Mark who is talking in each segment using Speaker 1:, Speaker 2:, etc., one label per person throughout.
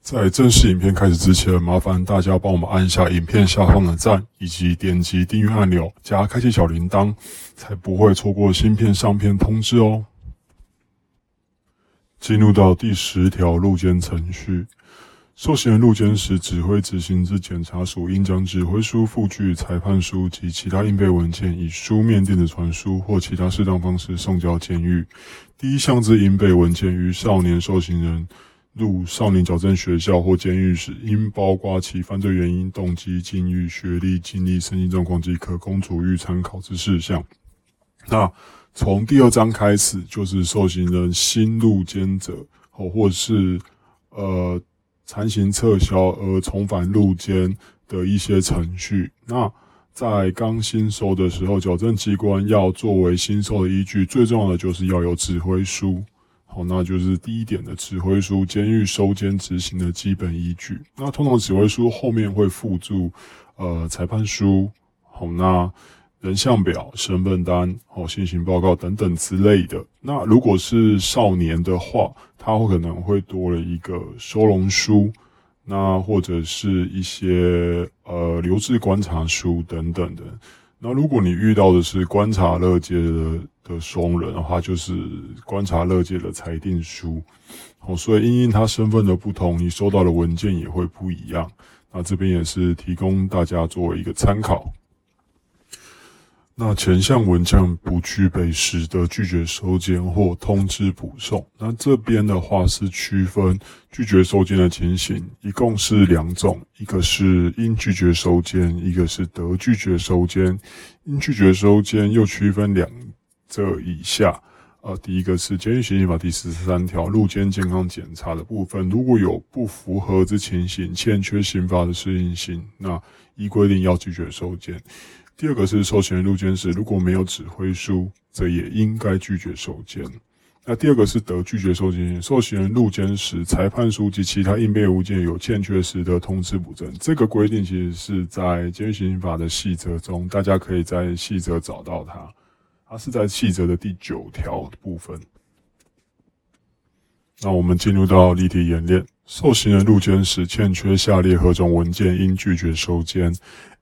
Speaker 1: 在正式影片开始之前，麻烦大家帮我们按下影片下方的赞，以及点击订阅按钮，加开启小铃铛，才不会错过新片上片通知哦。进入到第十条入监程序，受刑人入监时，指挥执行之检察署应将指挥书、附具、裁判书及其他应备文件，以书面、电子传输或其他适当方式送交监狱。第一项之应备文件于少年受刑人。入少年矫正学校或监狱时，应包括其犯罪原因、动机、境遇、学历、经历、身心状况及可供处遇参考之事项。那从第二章开始，就是受刑人新入监者，哦，或是呃残刑撤销而重返入监的一些程序。那在刚新收的时候，矫正机关要作为新收的依据，最重要的就是要有指挥书。好，那就是第一点的指挥书，监狱收监执行的基本依据。那通常指挥书后面会附注呃裁判书，好，那人像表、身份单、好现行报告等等之类的。那如果是少年的话，他会可能会多了一个收容书，那或者是一些呃留置观察书等等的。那如果你遇到的是观察乐界的的松人的话，就是观察乐界的裁定书，哦，所以因因他身份的不同，你收到的文件也会不一样。那这边也是提供大家作为一个参考。那前项文件不具备，使得拒绝收件或通知补送。那这边的话是区分拒绝收件的情形，一共是两种，一个是应拒绝收件，一个是得拒绝收件。应拒绝收件又区分两这以下。呃，第一个是《监狱刑法》第四十三条入监健康检查的部分，如果有不符合之情形，欠缺刑法的适应性，那依规定要拒绝收监。第二个是受刑人入监时，如果没有指挥书，则也应该拒绝收监。那第二个是得拒绝收监，受刑人入监时，裁判书及其他应备物件有欠缺时，得通知补正。这个规定其实是在监狱刑法的细则中，大家可以在细则找到它。它是在细则的第九条部分。那我们进入到例题演练：受刑人入监时，欠缺下列何种文件，应拒绝收监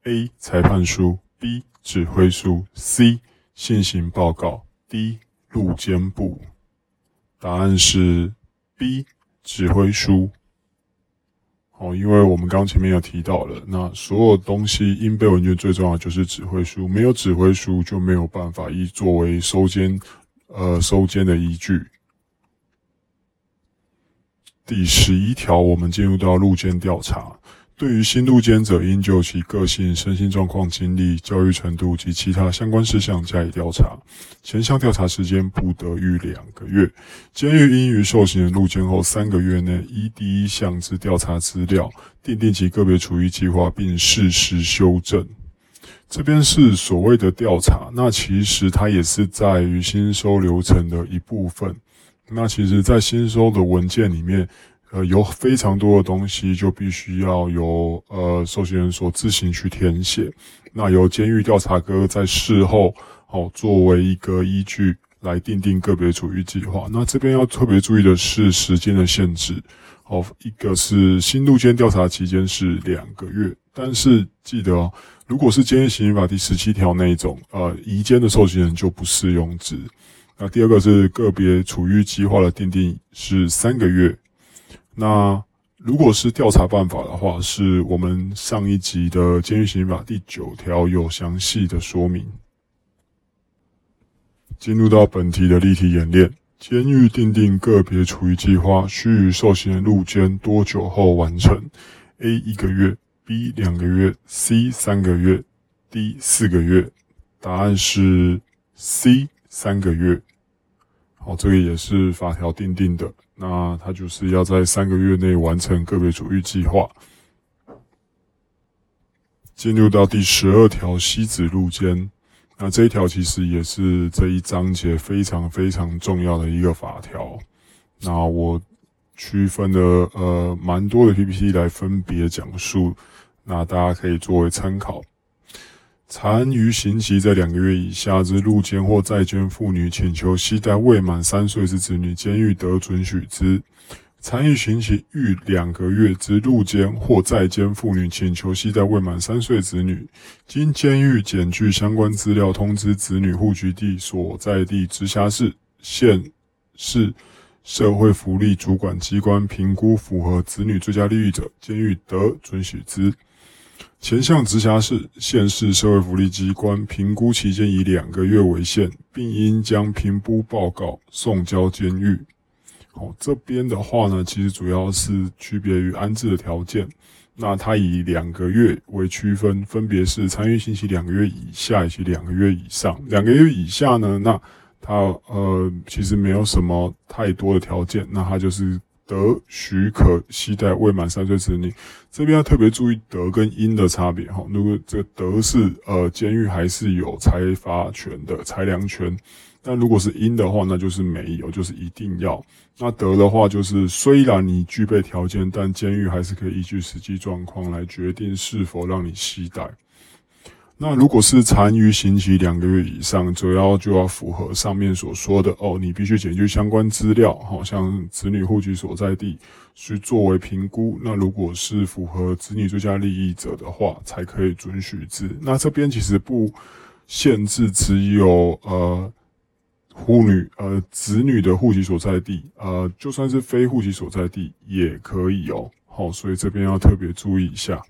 Speaker 1: ？A. 裁判书。B 指挥书，C 现行报告，D 入监部。答案是 B 指挥书。哦，因为我们刚前面有提到了，那所有东西应备文件最重要就是指挥书，没有指挥书就没有办法以作为收监呃收监的依据。第十一条，我们进入到入监调查。对于新入监者，应就其个性、身心状况、经历、教育程度及其他相关事项加以调查。前项调查时间不得逾两个月。监狱应于受刑人入监后三个月内，依第一项之调查资料，订定其个别处遇计划，并适时修正。这边是所谓的调查，那其实它也是在于新收流程的一部分。那其实，在新收的文件里面。呃，有非常多的东西就必须要由呃受刑人所自行去填写，那由监狱调查科在事后哦作为一个依据来订定个别处遇计划。那这边要特别注意的是时间的限制，哦，一个是新入监调查期间是两个月，但是记得哦，如果是监狱刑法第十七条那一种呃移监的受刑人就不适用之。那第二个是个别处遇计划的订定是三个月。那如果是调查办法的话，是我们上一集的《监狱刑法》第九条有详细的说明。进入到本题的例题演练，监狱订定个别处遇计划，需于受刑人入监多久后完成？A. 一个月，B. 两个月，C. 三个月，D. 四个月。答案是 C. 三个月。好，这个也是法条定定的。那他就是要在三个月内完成个别主义计划。进入到第十二条，西子入监。那这一条其实也是这一章节非常非常重要的一个法条。那我区分了呃蛮多的 PPT 来分别讲述，那大家可以作为参考。残余刑期在两个月以下之入监或在监妇女，请求携带未满三岁之子女，监狱得准许之。残余刑期逾两个月之入监或在监妇女，请求携带未满三岁子女，经监狱检具相关资料，通知子女户籍地所在地直辖市、县市社会福利主管机关评估符合子女最佳利益者，监狱得准许之。前项直辖市、县市社会福利机关评估期间以两个月为限，并应将评估报告送交监狱。哦，这边的话呢，其实主要是区别于安置的条件。那它以两个月为区分，分别是参与刑期两个月以下以及两个月以上。两个月以下呢，那它呃其实没有什么太多的条件，那它就是得许可携带未满三岁子女。这边要特别注意得跟应的差别哈。如果这个得是呃监狱还是有裁罚权的裁量权。但如果是因的话，那就是没有，就是一定要。那得的话，就是虽然你具备条件，但监狱还是可以依据实际状况来决定是否让你携带。那如果是残余刑期两个月以上，主要就要符合上面所说的哦，你必须检具相关资料，好像子女户籍所在地去作为评估。那如果是符合子女最佳利益者的话，才可以准许之。那这边其实不限制，只有呃。妇女呃子女的户籍所在地呃就算是非户籍所在地也可以哦，好，所以这边要特别注意一下。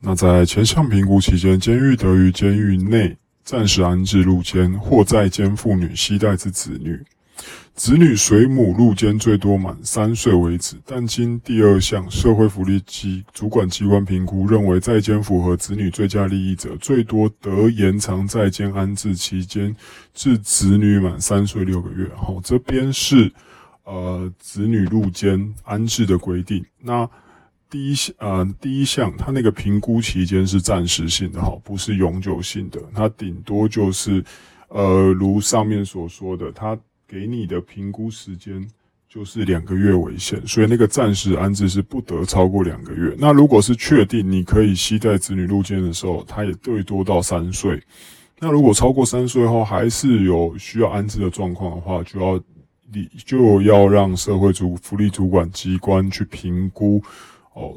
Speaker 1: 那在前项评估期间，监狱得于监狱内暂时安置入监或在监妇女携带之子女。子女随母入监最多满三岁为止，但经第二项社会福利及主管机关评估，认为在监符合子女最佳利益者，最多得延长在监安置期间至子女满三岁六个月。好，这边是呃子女入监安置的规定。那第一项呃第一项，它那个评估期间是暂时性的，哈，不是永久性的。它顶多就是呃如上面所说的，它。给你的评估时间就是两个月为限，所以那个暂时安置是不得超过两个月。那如果是确定你可以携带子女入监的时候，他也最多到三岁。那如果超过三岁后还是有需要安置的状况的话，就要你就要让社会主福利主管机关去评估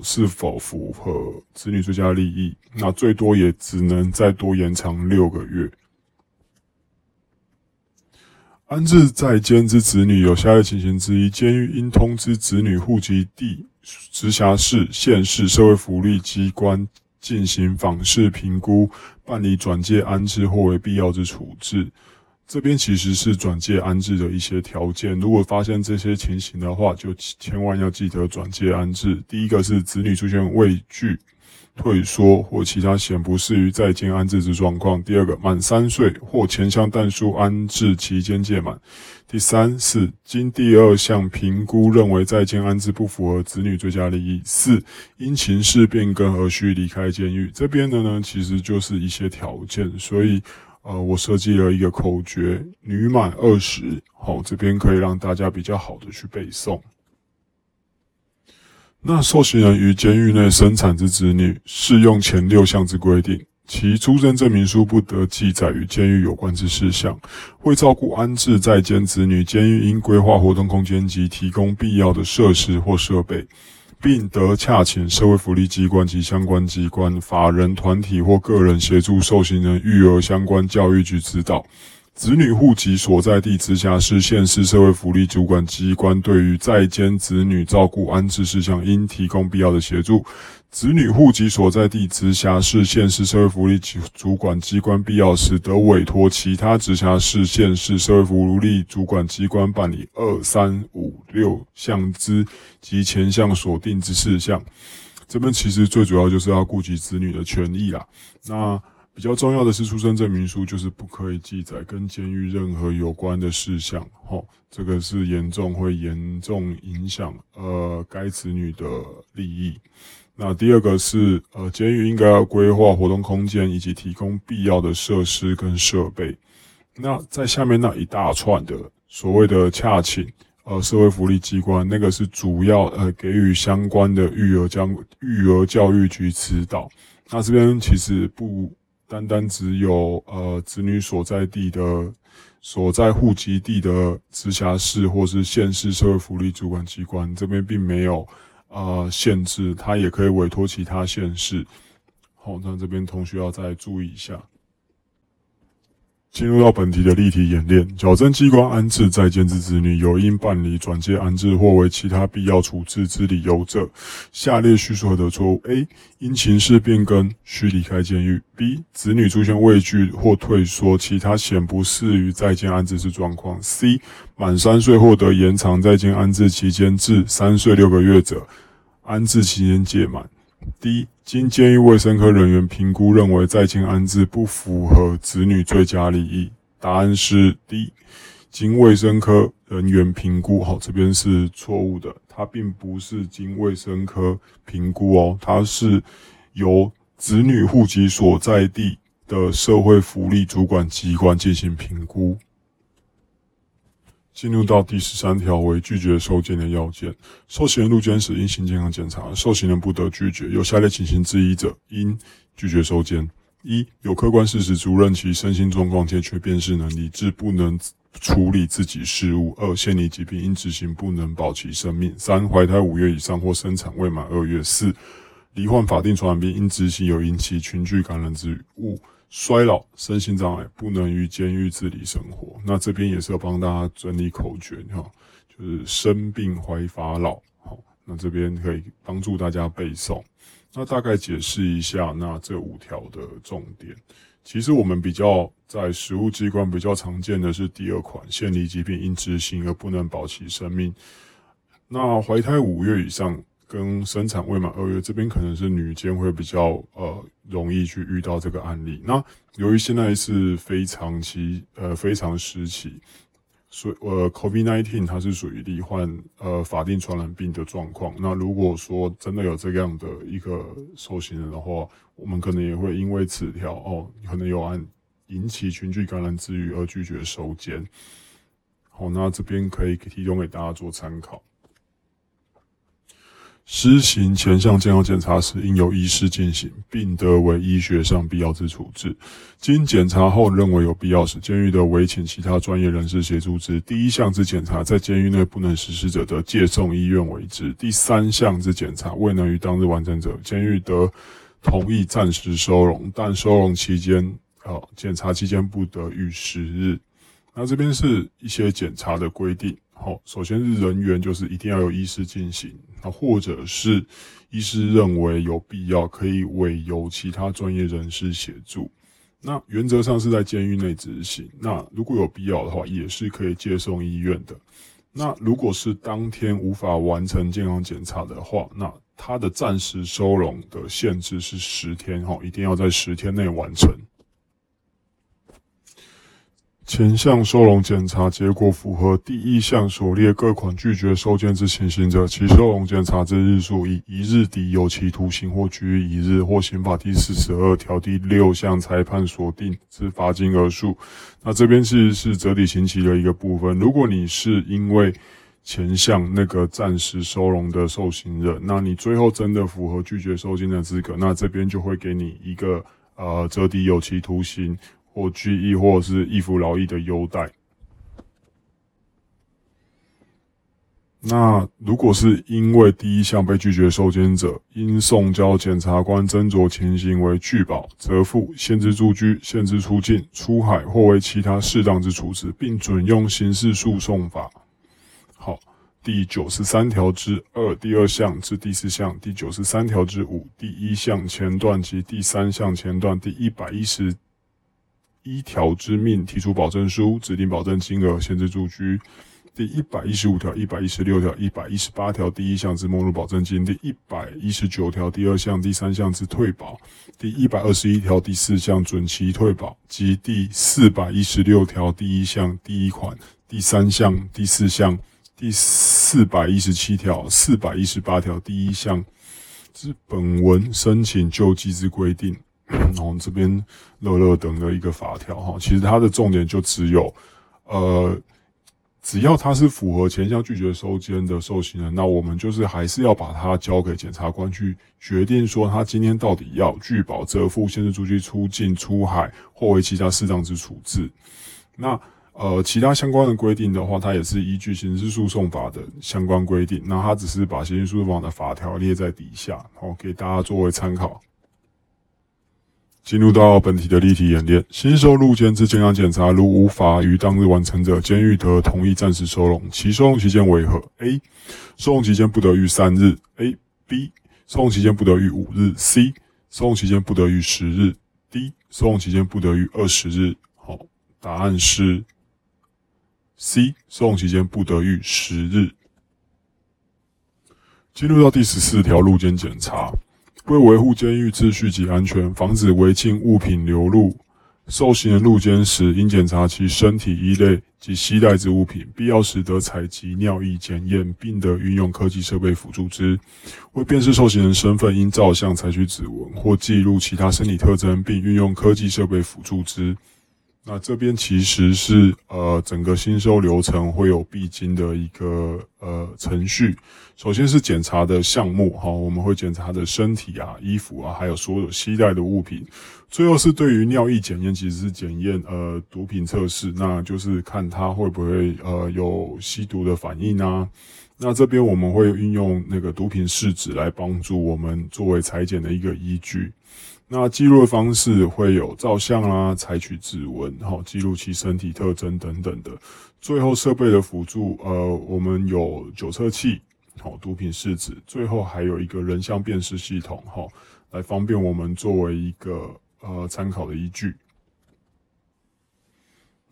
Speaker 1: 是否符合子女最佳利益。那最多也只能再多延长六个月。安置在监之子女有下列情形之一：监狱应通知子女户籍地、直辖市、县市社会福利机关进行访视评估，办理转介安置或为必要之处置。这边其实是转介安置的一些条件。如果发现这些情形的话，就千万要记得转介安置。第一个是子女出现畏惧。退缩或其他显不适于在监安置之状况。第二个，满三岁或前项但书安置期间届满。第三是经第二项评估认为在监安置不符合子女最佳利益。四因情势变更而需离开监狱。这边的呢，其实就是一些条件，所以呃，我设计了一个口诀：女满二十。好，这边可以让大家比较好的去背诵。那受刑人于监狱内生产之子女，适用前六项之规定，其出生证明书不得记载与监狱有关之事项。为照顾安置在监子女，监狱应规划活动空间及提供必要的设施或设备，并得洽请社会福利机关及相关机关、法人团体或个人协助受刑人育儿相关教育局指导。子女户籍所在地直辖市、县市社会福利主管机关对于在监子女照顾安置事项，应提供必要的协助。子女户籍所在地直辖市、县市社会福利主管机关必要时，得委托其他直辖市、县市社会福利主管机关办理二三五六项之及前项所定之事项。这边其实最主要就是要顾及子女的权益啦。那比较重要的是，出生证明书就是不可以记载跟监狱任何有关的事项。吼，这个是严重会严重影响呃该子女的利益。那第二个是，呃，监狱应该要规划活动空间以及提供必要的设施跟设备。那在下面那一大串的所谓的洽请，呃，社会福利机关那个是主要呃给予相关的育儿教育儿教育局指导。那这边其实不单单只有呃子女所在地的所在户籍地的直辖市或是县市社会福利主管机关这边并没有。呃，限制他也可以委托其他县市。好，那这边同学要再注意一下。进入到本题的例题演练，矫正机关安置在监之子女，有应办理转介安置或为其他必要处置之理由者，下列叙述何的错误？A. 因情势变更需离开监狱。B. 子女出现畏惧或退缩，其他显不适于在监安置之状况。C. 满三岁获得延长在监安置期间至三岁六个月者，安置期间届满。D. 经监狱卫生科人员评估，认为在监安置不符合子女最佳利益。答案是 D。经卫生科人员评估，好，这边是错误的，它并不是经卫生科评估哦，它是由子女户籍所在地的社会福利主管机关进行评估。进入到第十三条为拒绝收件的要件，受刑人入监时应行健康检查，受刑人不得拒绝。有下列情形之一者，应拒绝收件：一、有客观事实足认其身心状况且缺辨识能力，致不能处理自己事务；二、现离疾病因执行不能保其生命；三、怀胎五月以上或生产未满二月；四、罹患法定传染病因执行有引起群聚感染之物。衰老、身心障碍不能于监狱自理生活。那这边也是要帮大家整理口诀哈，就是生病、怀法老。好，那这边可以帮助大家背诵。那大概解释一下，那这五条的重点。其实我们比较在实务机关比较常见的是第二款，现离疾病因执行而不能保其生命。那怀胎五月以上。跟生产未满二月，这边可能是女监会比较呃容易去遇到这个案例。那由于现在是非常期呃非常时期，所以呃 COVID nineteen 它是属于罹患呃法定传染病的状况。那如果说真的有这样的一个受刑人的话，我们可能也会因为此条哦，可能有案引起群聚感染之余而拒绝收监。好，那这边可以提供给大家做参考。施行前项健康检查时，应由医师进行，并得为医学上必要之处置。经检查后认为有必要时，监狱的委请其他专业人士协助之。第一项之检查在监狱内不能实施者，得借送医院为之。第三项之检查未能于当日完成者，监狱得同意暂时收容，但收容期间，呃，检查期间不得逾十日。那这边是一些检查的规定。好，首先是人员，就是一定要有医师进行，那或者是医师认为有必要，可以委由其他专业人士协助。那原则上是在监狱内执行。那如果有必要的话，也是可以接送医院的。那如果是当天无法完成健康检查的话，那他的暂时收容的限制是十天，哈，一定要在十天内完成。前项收容检查结果符合第一项所列各款拒绝收件之情形者，其收容检查之日数以一日抵有期徒刑或拘役一日，或刑法第四十二条第六项裁判所定之罚金额数。那这边是是折抵刑期的一个部分。如果你是因为前项那个暂时收容的受刑人，那你最后真的符合拒绝收金的资格，那这边就会给你一个呃折抵有期徒刑。或拘役，或者是易服劳役的优待。那如果是因为第一项被拒绝受监者，应送交检察官斟酌情形为拒保、责付、限制住居、限制出境、出海或为其他适当之处置，并准用刑事诉讼法。好，第九十三条之二第二项至第四项，第九十三条之五第一项前段及第三项前段第一百一十一条之命提出保证书，指定保证金额，限制住居。第一百一十五条、一百一十六条、一百一十八条第一项之没入保证金；第一百一十九条第二项、第三项之退保；第一百二十一条第四项准期退保及第四百一十六条第一项第一款、第三项、第四项、第四百一十七条、四百一十八条第一项之本文申请救济之规定。然后这边乐乐等的一个法条哈，其实它的重点就只有呃。只要他是符合前项拒绝收监的受刑人，那我们就是还是要把他交给检察官去决定，说他今天到底要拒保、折付、限制出去、出境、出海或为其他适当之处置。那呃，其他相关的规定的话，它也是依据刑事诉讼法的相关规定。那他只是把刑事诉讼法的法条列在底下，好给大家作为参考。进入到本题的例题演练，新收入监之健康检查，如无法于当日完成者，监狱得同意暂时收容。其收容期间为何？A. 收容期间不得逾三日。A. B. 收容期间不得逾五日。C. 收容期间不得逾十日。D. 收容期间不得逾二十日。好，答案是 C. 收容期间不得逾十日。进入到第十四条入监检查。为维护监狱秩序及安全，防止违禁物品流入，受刑人入监时应检查其身体衣类及携带之物品，必要时得采集尿液检验，并得运用科技设备辅助之。为辨识受刑人身份，应照相采取指纹或记录其他生理特征，并运用科技设备辅助之。那这边其实是呃整个新收流程会有必经的一个呃程序。首先是检查的项目哈，我们会检查的身体啊、衣服啊，还有所有携带的物品。最后是对于尿液检验，其实是检验呃毒品测试，那就是看他会不会呃有吸毒的反应啊。那这边我们会运用那个毒品试纸来帮助我们作为裁剪的一个依据。那记录的方式会有照相啊，采取指纹，好记录其身体特征等等的。最后设备的辅助，呃，我们有酒测器，好毒品试纸，最后还有一个人像辨识系统，哈，来方便我们作为一个呃参考的依据。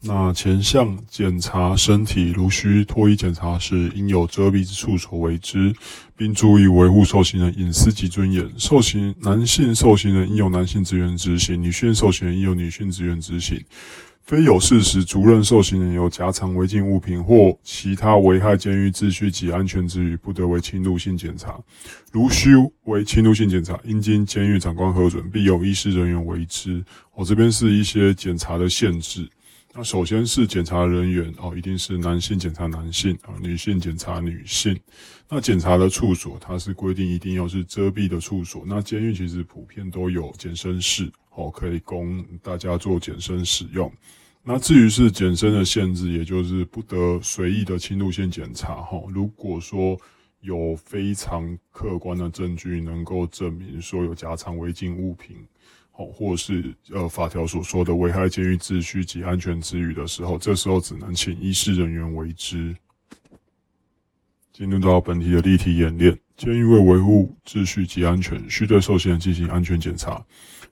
Speaker 1: 那前项检查身体，如需脱衣检查时，应有遮蔽之处所为之，并注意维护受刑人隐私及尊严。受刑男性受刑人应有男性职员执行，女性受刑人应有女性职员执行。非有事实，主任受刑人有夹藏违禁物品或其他危害监狱秩序及安全之余，不得为侵入性检查。如需为侵入性检查，应经监狱长官核准，必有医师人员为之。我这边是一些检查的限制。那首先是检查人员哦，一定是男性检查男性啊，女性检查女性。那检查的处所，它是规定一定要是遮蔽的处所。那监狱其实普遍都有检身室哦，可以供大家做检身使用。那至于是检身的限制，也就是不得随意的侵入性检查哈。如果说有非常客观的证据能够证明说有夹藏违禁物品。或是呃法条所说的危害监狱秩序及安全之余的时候，这时候只能请医师人员为之。进入到本题的例题演练，监狱为维护秩序及安全，需对受刑人进行安全检查。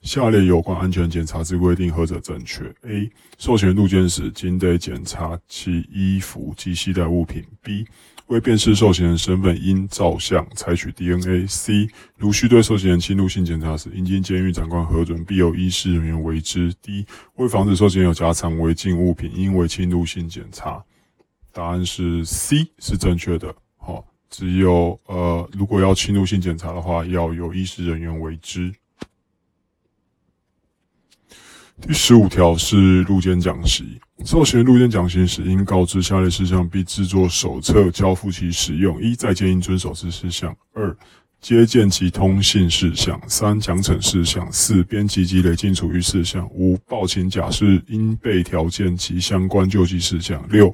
Speaker 1: 下列有关安全检查之规定何者正确？A. 受刑人入监时，仅得检查其衣服及携带物品。B. 为辨识受刑人身份，应照相采取 DNA。C. 如需对受刑人侵入性检查时，应经监狱长官核准，必有医师人员为之。D. 为防止受刑人有夹藏违禁物品，应为侵入性检查。答案是 C 是正确的。好，只有呃，如果要侵入性检查的话，要有医师人员为之。第十五条是路监讲习。受刑路肩讲习时，应告知下列事项，并制作手册交付其使用：一、在监应遵守之事项；二、接见及通信事项；三、奖惩事项；四、编辑及累进处遇事项；五、报请假释应备条件及相关救济事项；六、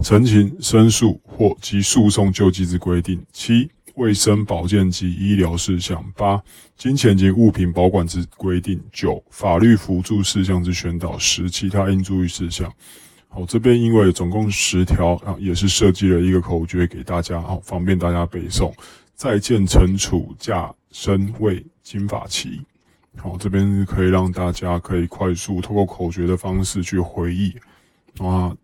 Speaker 1: 陈情申诉或及诉讼救济之规定；七。卫生保健及医疗事项；八、金钱及物品保管之规定；九、法律辅助事项之宣导；十、其他应注意事项。好，这边因为总共十条啊，也是设计了一个口诀给大家，好方便大家背诵。再见，惩处驾身位金法旗。好，这边可以让大家可以快速透过口诀的方式去回忆啊。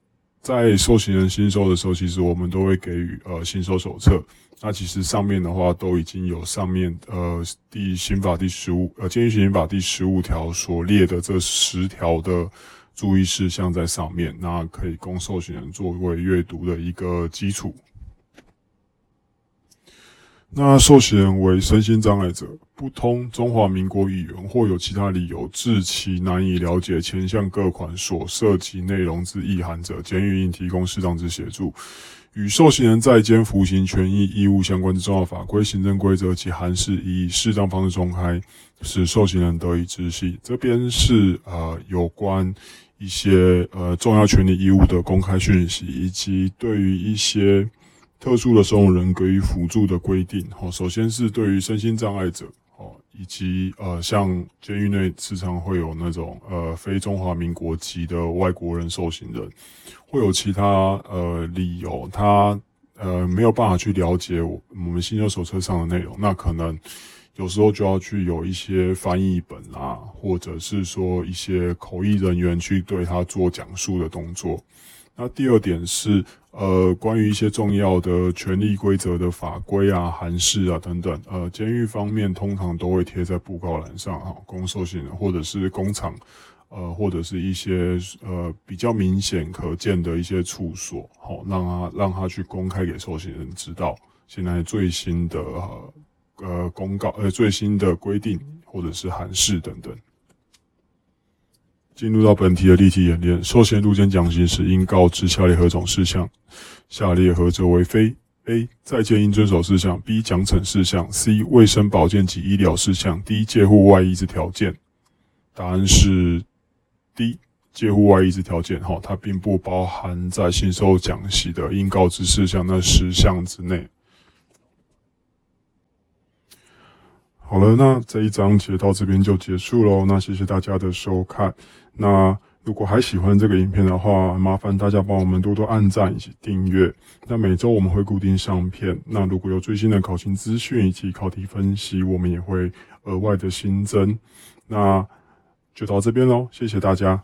Speaker 1: 在受刑人新收的时候，其实我们都会给予呃新收手册。那其实上面的话都已经有上面呃第刑法第十五呃监狱刑法第十五条所列的这十条的。注意事项在上面，那可以供受刑人作为阅读的一个基础。那受刑人为身心障碍者，不通中华民国语言或有其他理由致其难以了解前项各款所涉及内容之意涵者，监狱应提供适当之协助。与受刑人在监服刑权益义务相关之重要法规、行政规则及函释，以适当方式公开，使受刑人得以知悉。这边是呃有关。一些呃重要权利义务的公开讯息，以及对于一些特殊的收容人给予辅助的规定。哦，首先是对于身心障碍者，以及呃像监狱内时常会有那种呃非中华民国籍的外国人受刑人，会有其他呃理由，他呃没有办法去了解我我们新修手册上的内容，那可能。有时候就要去有一些翻译本啊，或者是说一些口译人员去对他做讲述的动作。那第二点是，呃，关于一些重要的权利规则的法规啊、函释啊等等，呃，监狱方面通常都会贴在布告栏上啊，供受刑人或者是工厂，呃，或者是一些呃比较明显可见的一些处所，好，让他让他去公开给受刑人知道现在最新的。呃，公告呃最新的规定或者是函释等等。进入到本题的例题演练，受刑入监讲刑时应告知下列何种事项？下列何者为非？A. 在监应遵守事项；B. 奖惩事项；C. 卫生保健及医疗事项；D. 借护外衣之条件。答案是 D. 借护外衣之条件。哈，它并不包含在新收讲习的应告知事项那十项之内。好了，那这一章节到这边就结束喽。那谢谢大家的收看。那如果还喜欢这个影片的话，麻烦大家帮我们多多按赞以及订阅。那每周我们会固定上片。那如果有最新的考勤资讯以及考题分析，我们也会额外的新增。那就到这边喽，谢谢大家。